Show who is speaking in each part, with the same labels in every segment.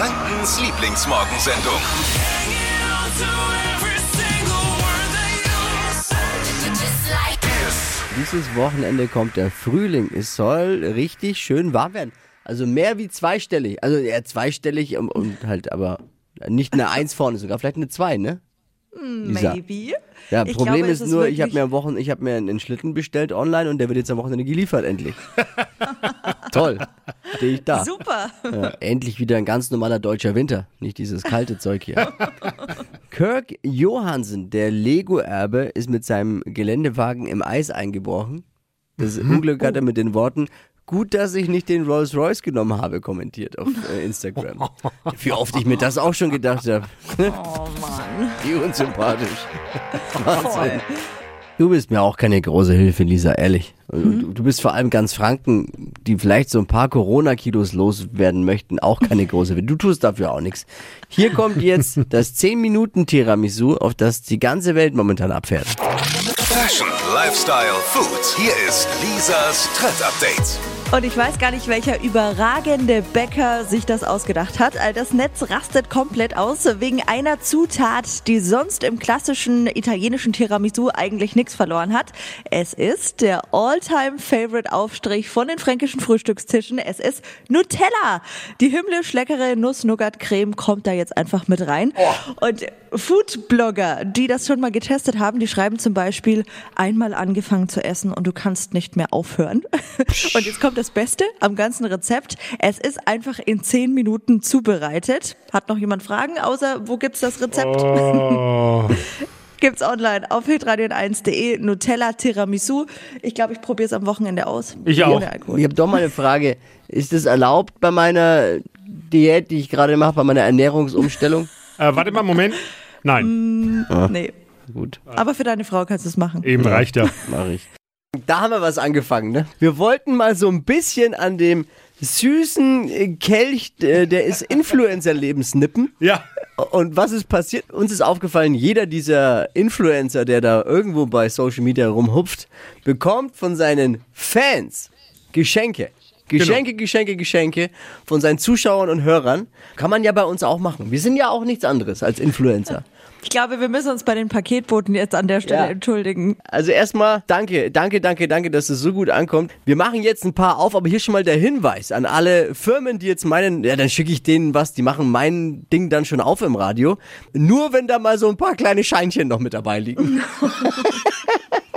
Speaker 1: Frankens Lieblingsmorgensendung.
Speaker 2: Dieses Wochenende kommt der Frühling. Es soll richtig schön warm werden. Also mehr wie zweistellig. Also eher zweistellig und, und halt aber nicht eine Eins vorne, sogar vielleicht eine Zwei, ne? Lisa.
Speaker 3: Maybe.
Speaker 2: Ja,
Speaker 3: Ich
Speaker 2: Problem
Speaker 3: glaube,
Speaker 2: ist nur, ich habe mir am Wochen, ich habe mir einen Schlitten bestellt online und der wird jetzt am Wochenende geliefert endlich. Toll, stehe ich da.
Speaker 3: Super.
Speaker 2: Ja, endlich wieder ein ganz normaler deutscher Winter, nicht dieses kalte Zeug hier. Kirk Johansen, der Lego-Erbe, ist mit seinem Geländewagen im Eis eingebrochen. Das Unglück hat er mit den Worten Gut, dass ich nicht den Rolls Royce genommen habe, kommentiert auf äh, Instagram. Wie oft ich mir das auch schon gedacht habe.
Speaker 3: Oh Mann.
Speaker 2: Wie unsympathisch. Wahnsinn. Du bist mir auch keine große Hilfe, Lisa, ehrlich. Und Du, du bist vor allem ganz Franken, die vielleicht so ein paar Corona-Kilos loswerden möchten, auch keine große Hilfe. Du tust dafür auch nichts. Hier kommt jetzt das 10-Minuten-Tiramisu, auf das die ganze Welt momentan abfährt.
Speaker 1: Fashion, Lifestyle, Food. Hier ist Lisas Trend Update.
Speaker 3: Und ich weiß gar nicht, welcher überragende Bäcker sich das ausgedacht hat. Das Netz rastet komplett aus wegen einer Zutat, die sonst im klassischen italienischen Tiramisu eigentlich nichts verloren hat. Es ist der All-Time-Favorite-Aufstrich von den fränkischen Frühstückstischen. Es ist Nutella. Die himmlisch leckere Nuss-Nougat-Creme kommt da jetzt einfach mit rein. Und Food-Blogger, die das schon mal getestet haben, die schreiben zum Beispiel, einmal angefangen zu essen und du kannst nicht mehr aufhören. Und jetzt kommt das Beste am ganzen Rezept. Es ist einfach in 10 Minuten zubereitet. Hat noch jemand Fragen? Außer, wo gibt's das Rezept? Gibt's online auf hitradion1.de Nutella Tiramisu. Ich glaube, ich probiere es am Wochenende aus.
Speaker 4: Ich auch.
Speaker 2: Ich habe doch mal eine Frage. Ist es erlaubt bei meiner Diät, die ich gerade mache, bei meiner Ernährungsumstellung?
Speaker 4: Äh, warte mal, Moment. Nein,
Speaker 3: Nee.
Speaker 2: Gut,
Speaker 3: Aber für deine Frau kannst du es machen.
Speaker 4: eben reicht ja.
Speaker 2: mache ich. Da haben wir was angefangen, ne? Wir wollten mal so ein bisschen an dem süßen äh, Kelch äh, des Influencer-Lebens nippen.
Speaker 4: Ja,
Speaker 2: Und was ist passiert? Uns ist aufgefallen, jeder dieser Influencer, der da irgendwo bei Social Media rumhupft, bekommt von seinen Fans Geschenke. Geschenke, Geschenke, Geschenke von seinen Zuschauern und Hörern. Kann man ja bei uns auch machen. Wir sind ja auch nichts anderes als Influencer.
Speaker 3: Ich glaube, wir müssen uns bei den Paketboten jetzt an der Stelle
Speaker 2: Ja.
Speaker 3: entschuldigen.
Speaker 2: Also erstmal danke, danke, danke, danke, dass es so gut ankommt. Wir machen jetzt ein paar auf, aber hier schon mal der Hinweis an alle Firmen, die jetzt meinen, ja, dann schicke ich denen was, die machen mein Ding dann schon auf im Radio. Nur wenn da mal so ein paar kleine Scheinchen noch mit dabei liegen.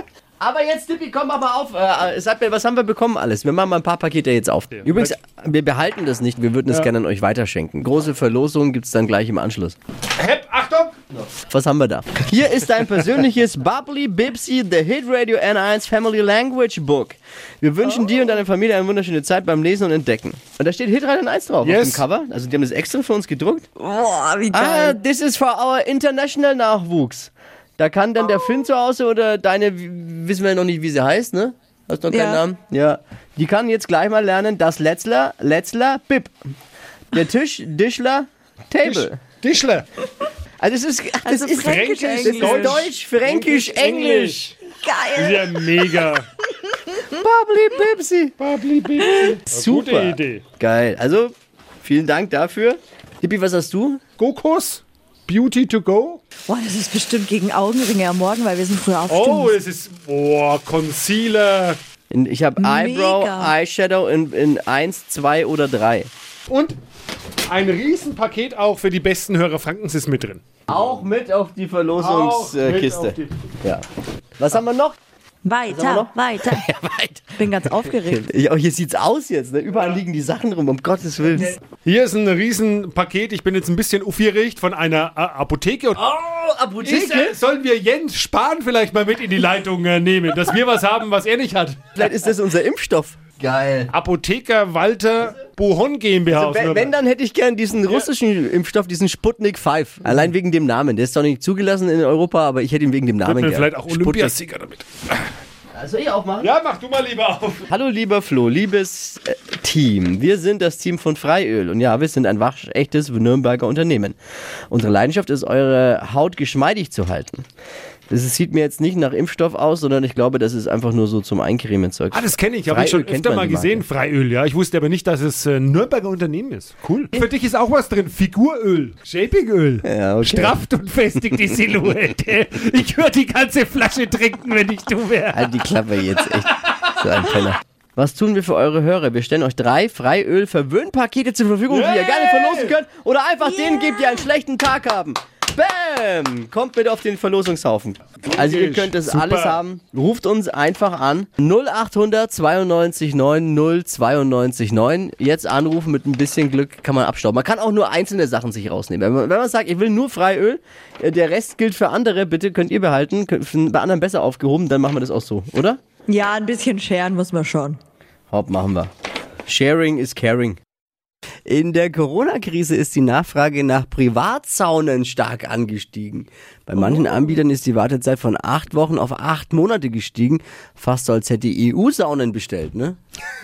Speaker 2: Aber jetzt, Tippi, komm mal auf. Äh, sag mir, was haben wir bekommen alles? Wir machen mal ein paar Pakete jetzt auf. Übrigens, wir behalten das nicht. Wir würden es gerne an euch weiterschenken. Große Verlosung gibt's dann gleich im Anschluss.
Speaker 4: Hepp, Achtung!
Speaker 2: Was haben wir da? Hier ist dein persönliches Bubbly Bipsy The Hit Radio N1 Family Language Book. Wir wünschen dir und deiner Familie eine wunderschöne Zeit beim Lesen und Entdecken. Und da steht Hit Radio N1 drauf auf
Speaker 4: Yes.
Speaker 2: dem Cover. Also die haben das extra für uns gedruckt.
Speaker 3: Boah, wie
Speaker 2: Ah,
Speaker 3: geil.
Speaker 2: this is for our international Nachwuchs. Da kann dann der Finn zu Hause oder deine, wissen wir noch nicht, wie sie heißt, ne? Hast noch keinen
Speaker 3: Ja.
Speaker 2: Namen? Ja. Die kann jetzt gleich mal lernen, das Letzler, Letzler, Bip. Der Tisch, Dischler, Table.
Speaker 4: Dischle.
Speaker 2: Also es ist, das
Speaker 3: Also
Speaker 2: ist
Speaker 3: Fränkisch,
Speaker 2: das ist
Speaker 3: Englisch.
Speaker 2: Deutsch, Fränkisch, Englisch.
Speaker 3: Geil.
Speaker 4: Ja, mega.
Speaker 2: Bubbly Bipsy.
Speaker 4: Babli, Bibi.
Speaker 2: Super.
Speaker 4: Gute Idee.
Speaker 2: Geil. Also, vielen Dank dafür. Dippi, was hast du?
Speaker 4: Gokus, Beauty to go.
Speaker 3: Boah, das ist bestimmt gegen Augenringe am Morgen, weil wir sind früher aufgestanden.
Speaker 4: Oh, es ist, boah, Concealer.
Speaker 2: Ich habe. Eyebrow, Eyeshadow in, in 1, 2 oder 3.
Speaker 4: Und ein Riesenpaket auch für die besten Hörer Frankens ist mit drin.
Speaker 2: Auch mit auf die Verlosungskiste. Ja. Was haben wir noch?
Speaker 3: Weiter, weiter.
Speaker 2: Ja, weit.
Speaker 3: Bin ganz aufgeregt.
Speaker 2: Ja, hier sieht's aus jetzt. Ne? Überall liegen die Sachen rum, um Gottes Willen.
Speaker 4: Hier ist ein Riesenpaket. Ich bin jetzt ein bisschen aufgeregt von einer äh, Apotheke. Und
Speaker 2: Oh,
Speaker 4: ist, äh, sollen wir Jens Spahn vielleicht mal mit in die Leitung äh, nehmen, dass wir was haben, was er nicht hat?
Speaker 2: Vielleicht ist das unser Impfstoff. Geil.
Speaker 4: Apotheker Walter Buhon GmbH aus
Speaker 2: Wenn, wenn, dann hätte ich gern diesen russischen Impfstoff, diesen Sputnik 5. Allein wegen dem Namen. Der ist zwar nicht zugelassen in Europa, aber ich hätte ihn wegen dem Namen gern.
Speaker 4: vielleicht auch
Speaker 2: Sputnik.
Speaker 4: Olympiasieger damit.
Speaker 2: Soll ich auch machen?
Speaker 4: Ja, mach du mal lieber auf.
Speaker 2: Hallo lieber Flo, liebes äh, Team. Wir sind das Team von Freiöl und ja, wir sind ein waschechtes Nürnberger Unternehmen. Unsere Leidenschaft ist, eure Haut geschmeidig zu halten. Das sieht mir jetzt nicht nach Impfstoff aus, sondern ich glaube, das ist einfach nur so zum Eincremen Zeug.
Speaker 4: Ah, das kenne ich, habe ich schon öfter mal gesehen, Freiöl, ja. Ich wusste aber nicht, dass es äh, ein Nürnberger Unternehmen ist. Cool. Für dich ist auch was drin, Figuröl, Shapingöl.
Speaker 2: Ja, okay.
Speaker 4: Strafft und festigt die Silhouette. Ich würde die ganze Flasche trinken, wenn ich du wäre.
Speaker 2: Halt die Klappe jetzt, echt. So ein Penner. Was tun wir für eure Hörer? Wir stellen euch drei Freiöl-Verwöhnpakete zur Verfügung, die ihr gerne verlosen könnt oder einfach denen gebt, die einen schlechten Tag haben. Bam! Kommt bitte auf den Verlosungshaufen. Also ihr könnt das
Speaker 4: Super.
Speaker 2: alles haben. Ruft uns einfach an. 0800 92 9 092 9. Jetzt anrufen mit ein bisschen Glück kann man abstauben. Man kann auch nur einzelne Sachen sich rausnehmen. Wenn man, wenn man sagt, ich will nur Freiöl, äh, der Rest gilt für andere, bitte könnt ihr behalten. Bei anderen besser aufgehoben, dann machen wir das auch so, oder?
Speaker 3: Ja, ein bisschen scheren muss man schon.
Speaker 2: Hopp, machen wir. Sharing is caring. In der Corona-Krise ist die Nachfrage nach Privatsaunen stark angestiegen. Bei manchen Anbietern ist die Wartezeit von acht Wochen auf acht Monate gestiegen. Fast so, als hätte die EU Saunen bestellt, ne?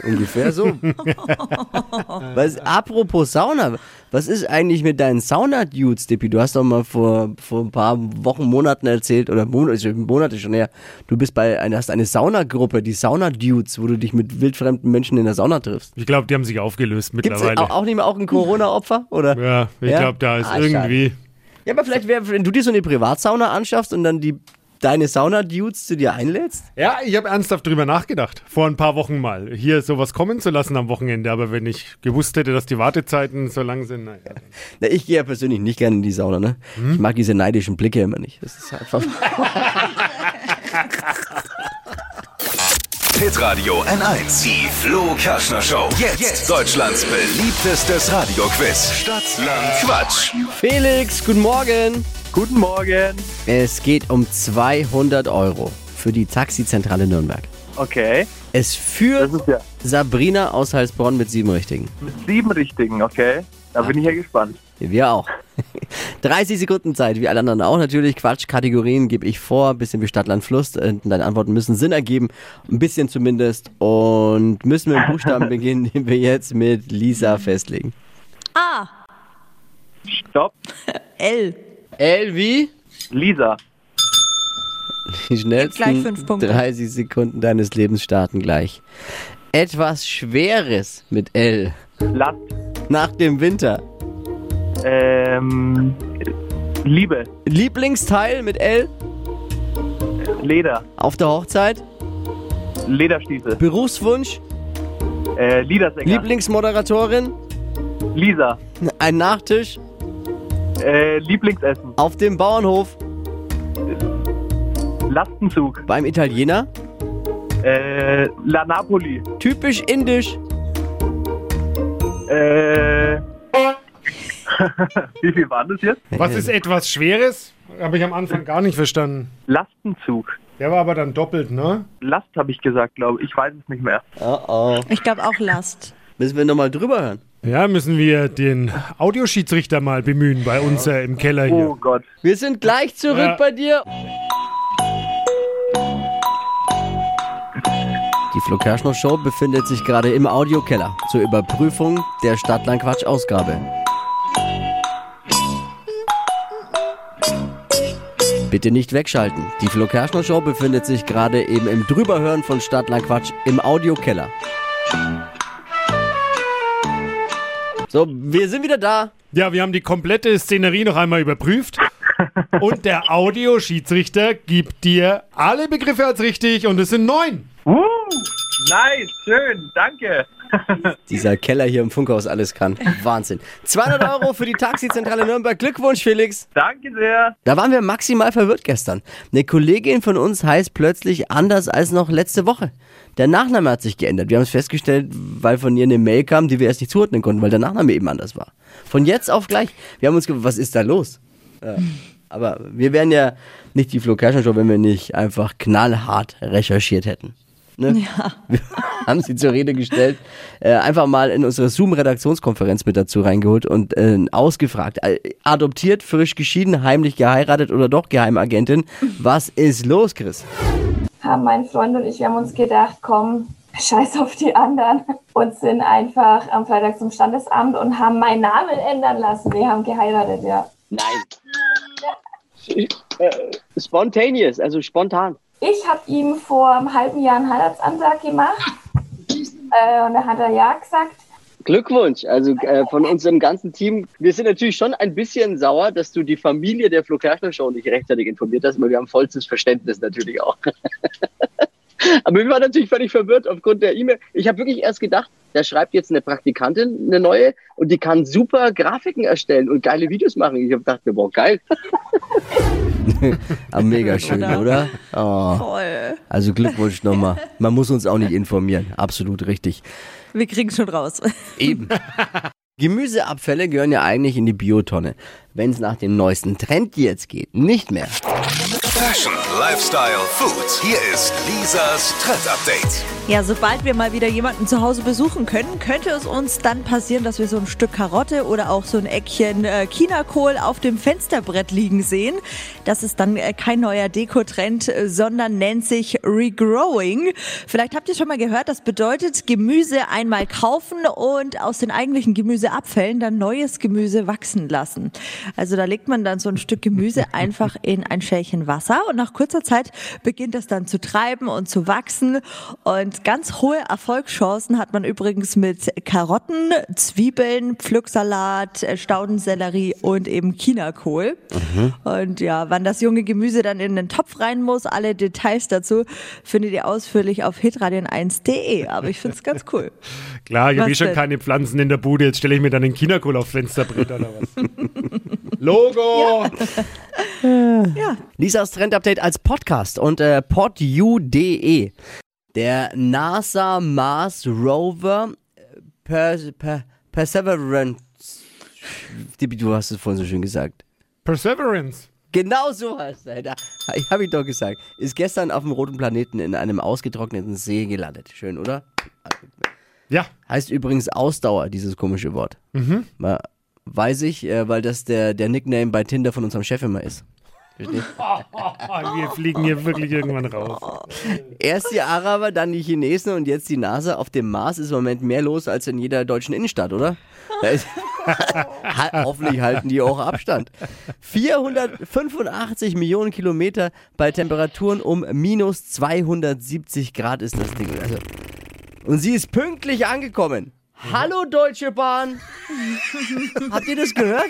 Speaker 2: Ungefähr so. was, apropos Sauna, was ist eigentlich mit deinen Sauna-Dudes, Dippi? Du hast doch mal vor, vor ein paar Wochen, Monaten erzählt, oder Monate, Monate schon her, du bist bei einer, hast eine Saunagruppe, die Sauna-Dudes, wo du dich mit wildfremden Menschen in der Sauna triffst.
Speaker 4: Ich glaube, die haben sich aufgelöst
Speaker 2: Gibt's
Speaker 4: mittlerweile.
Speaker 2: auch, auch nicht mehr auch ein Corona-Opfer? Oder?
Speaker 4: ja, ich
Speaker 2: Ja?
Speaker 4: glaube, da ist
Speaker 2: Ah, schade.
Speaker 4: irgendwie.
Speaker 2: Ja, aber vielleicht, wär, wenn du dir so eine Privatsauna anschaffst und dann die deine Sauna-Dudes zu dir einlädst?
Speaker 4: Ja, ich habe ernsthaft drüber nachgedacht, vor ein paar Wochen mal, hier sowas kommen zu lassen am Wochenende. Aber wenn ich gewusst hätte, dass die Wartezeiten so lang sind, naja.
Speaker 2: Na, ich gehe ja persönlich nicht gerne in die Sauna, ne?
Speaker 4: Hm?
Speaker 2: Ich mag diese neidischen Blicke immer nicht. Das ist einfach.
Speaker 1: Hitradio N1. Die Flo Kerschner Show. Jetzt, Deutschlands beliebtestes Radioquiz. Stadt, Land, Quatsch.
Speaker 2: Felix, guten Morgen.
Speaker 5: Guten Morgen.
Speaker 2: Es geht um 200 Euro für die Taxizentrale Nürnberg.
Speaker 5: Okay.
Speaker 2: Es führt
Speaker 5: ja
Speaker 2: Sabrina aus Heilsbronn mit sieben Richtigen.
Speaker 5: mit sieben Richtigen, okay. Da bin ich ja gespannt.
Speaker 2: Wir auch. 30 Sekunden Zeit, wie alle anderen auch natürlich. Quatsch, Kategorien gebe ich vor, bisschen wie Stadt, Land, Fluss. Äh, Deine Antworten müssen Sinn ergeben, ein bisschen zumindest. Und müssen wir mit Buchstaben beginnen, den wir jetzt mit Lisa festlegen.
Speaker 3: A.
Speaker 5: Stopp.
Speaker 3: L.
Speaker 2: L wie?
Speaker 5: Lisa.
Speaker 2: Die schnellsten
Speaker 3: Gleich fünf Punkte.
Speaker 2: 30 Sekunden deines Lebens starten gleich. Etwas Schweres mit L.
Speaker 5: Last.
Speaker 2: Nach dem Winter.
Speaker 5: Ähm. Liebe.
Speaker 2: Lieblingsteil mit L.
Speaker 5: Leder.
Speaker 2: Auf der Hochzeit.
Speaker 5: Lederstiefel.
Speaker 2: Berufswunsch.
Speaker 5: Äh, Liedersänger.
Speaker 2: Lieblingsmoderatorin.
Speaker 5: Lisa.
Speaker 2: Ein Nachtisch.
Speaker 5: Äh, Lieblingsessen.
Speaker 2: Auf dem Bauernhof.
Speaker 5: Lastenzug.
Speaker 2: Beim Italiener.
Speaker 5: Äh, La Napoli.
Speaker 2: Typisch indisch.
Speaker 5: Äh. Wie viel waren das jetzt?
Speaker 4: Was ist etwas Schweres? Habe ich am Anfang gar nicht verstanden.
Speaker 5: Lastenzug.
Speaker 4: Der war aber dann doppelt, ne?
Speaker 5: Last habe ich gesagt, glaube ich. Ich weiß es nicht mehr.
Speaker 2: Oh oh.
Speaker 3: Ich glaube auch Last.
Speaker 2: Müssen wir nochmal drüber hören.
Speaker 4: Ja, müssen wir den Audioschiedsrichter mal bemühen bei uns äh, im Keller
Speaker 5: Oh
Speaker 4: hier.
Speaker 5: Gott.
Speaker 2: Wir sind gleich zurück
Speaker 4: Ja.
Speaker 2: bei dir. Die Flo Kerschner Show befindet sich gerade im Audiokeller zur Überprüfung der Stadtlandquatsch-Ausgabe. Bitte nicht wegschalten. Die Flo Kerschner Show befindet sich gerade eben im Drüberhören von Stadtlandquatsch im Audiokeller. So, wir sind wieder da.
Speaker 4: Ja, wir haben die komplette Szenerie noch einmal überprüft. Und der Audioschiedsrichter gibt dir alle Begriffe als richtig und es sind neun.
Speaker 5: Uh, nice. Schön. Danke.
Speaker 2: Dieser Keller hier im Funkhaus alles kann. Wahnsinn. 200 Euro für die Taxizentrale Nürnberg. Glückwunsch, Felix.
Speaker 5: Danke sehr.
Speaker 2: Da waren wir maximal verwirrt gestern. Eine Kollegin von uns heißt plötzlich anders als noch letzte Woche. Der Nachname hat sich geändert. Wir haben es festgestellt, weil von ihr eine Mail kam, die wir erst nicht zuordnen konnten, weil der Nachname eben anders war. Von jetzt auf gleich. Wir haben uns gefragt, was ist da los? Ja. Aber wir wären ja nicht die Flo Show, wenn wir nicht einfach knallhart recherchiert hätten. Ne?
Speaker 3: Ja.
Speaker 2: Wir haben sie zur Rede gestellt, äh, einfach mal in unsere Zoom-Redaktionskonferenz mit dazu reingeholt und äh, ausgefragt. Äh, adoptiert, frisch geschieden, heimlich geheiratet oder doch Geheimagentin? Was ist los, Chris?
Speaker 6: haben mein Freund und ich, wir haben uns gedacht, komm, scheiß auf die anderen und sind einfach am Freitag zum Standesamt und haben meinen Namen ändern lassen. Wir haben geheiratet, ja.
Speaker 2: Nein.
Speaker 7: Äh, spontaneous, also spontan.
Speaker 6: Ich habe ihm vor einem halben Jahr einen Heiratsantrag gemacht. Äh, und da hat er ja gesagt.
Speaker 7: Glückwunsch, also äh, von unserem ganzen Team. Wir sind natürlich schon ein bisschen sauer, dass du die Familie der Flo Kerschner Show nicht rechtzeitig informiert hast, aber wir haben vollstes Verständnis natürlich auch. aber wir waren natürlich völlig verwirrt aufgrund der E-Mail. Ich habe wirklich erst gedacht, da schreibt jetzt eine Praktikantin eine neue und die kann super Grafiken erstellen und geile Videos machen. Ich habe gedacht, boah, geil.
Speaker 2: Ah, mega schön,
Speaker 3: Oder?
Speaker 2: oder? Oh.
Speaker 3: Voll.
Speaker 2: Also Glückwunsch nochmal. Man muss uns auch nicht informieren. Absolut richtig.
Speaker 3: Wir kriegen schon raus.
Speaker 2: Eben. Gemüseabfälle gehören ja eigentlich in die Biotonne. Wenn es nach dem neuesten Trend jetzt geht, nicht mehr.
Speaker 1: Fashion, Lifestyle, Food. Hier ist Lisas Trend Update.
Speaker 3: Ja, sobald wir mal wieder jemanden zu Hause besuchen können, könnte es uns dann passieren, dass wir so ein Stück Karotte oder auch so ein Eckchen äh, Chinakohl auf dem Fensterbrett liegen sehen. Das ist dann äh, kein neuer Dekotrend, äh, sondern nennt sich Regrowing. Vielleicht habt ihr schon mal gehört, das bedeutet Gemüse einmal kaufen und aus den eigentlichen Gemüseabfällen dann neues Gemüse wachsen lassen. Also da legt man dann so ein Stück Gemüse einfach in ein Schälchen Wasser und nach kurzer Zeit beginnt das dann zu treiben und zu wachsen und ganz hohe Erfolgschancen hat man übrigens mit Karotten, Zwiebeln, Pflücksalat, äh, Staudensellerie und eben Chinakohl. Und ja, wann das junge Gemüse dann in den Topf rein muss, alle Details dazu findet ihr ausführlich auf hitradion1.de. Aber ich find's ganz cool.
Speaker 4: Klar, ich habe eh schon keine Pflanzen in der Bude. Jetzt stelle ich mir dann den Chinakohl aufs Fensterbrett oder was. Logo!
Speaker 3: Ja,
Speaker 2: Lisas Trend Update als Podcast und äh, podu.de. Der NASA Mars Rover äh, per, per, Perseverance. Du hast es vorhin so schön gesagt.
Speaker 4: Perseverance.
Speaker 2: Genau so heißt er. Da, ich habe ich doch gesagt. Ist gestern auf dem roten Planeten in einem ausgetrockneten See gelandet. Schön, oder?
Speaker 4: Ja,
Speaker 2: Heißt übrigens Ausdauer, dieses komische Wort.
Speaker 4: Mhm.
Speaker 2: Weiß ich, äh, weil das der, der Nickname bei Tinder von unserem Chef immer ist. Verstehst?
Speaker 4: wir fliegen hier wirklich irgendwann raus.
Speaker 2: Erst die Araber, dann die Chinesen und jetzt die NASA. Auf dem Mars ist im Moment mehr los als in jeder deutschen Innenstadt, oder? Hoffentlich halten die auch Abstand. 485 Millionen Kilometer bei Temperaturen um minus 270 Grad ist das Ding. Also, und sie ist pünktlich angekommen. Hallo Deutsche Bahn. Habt ihr das gehört?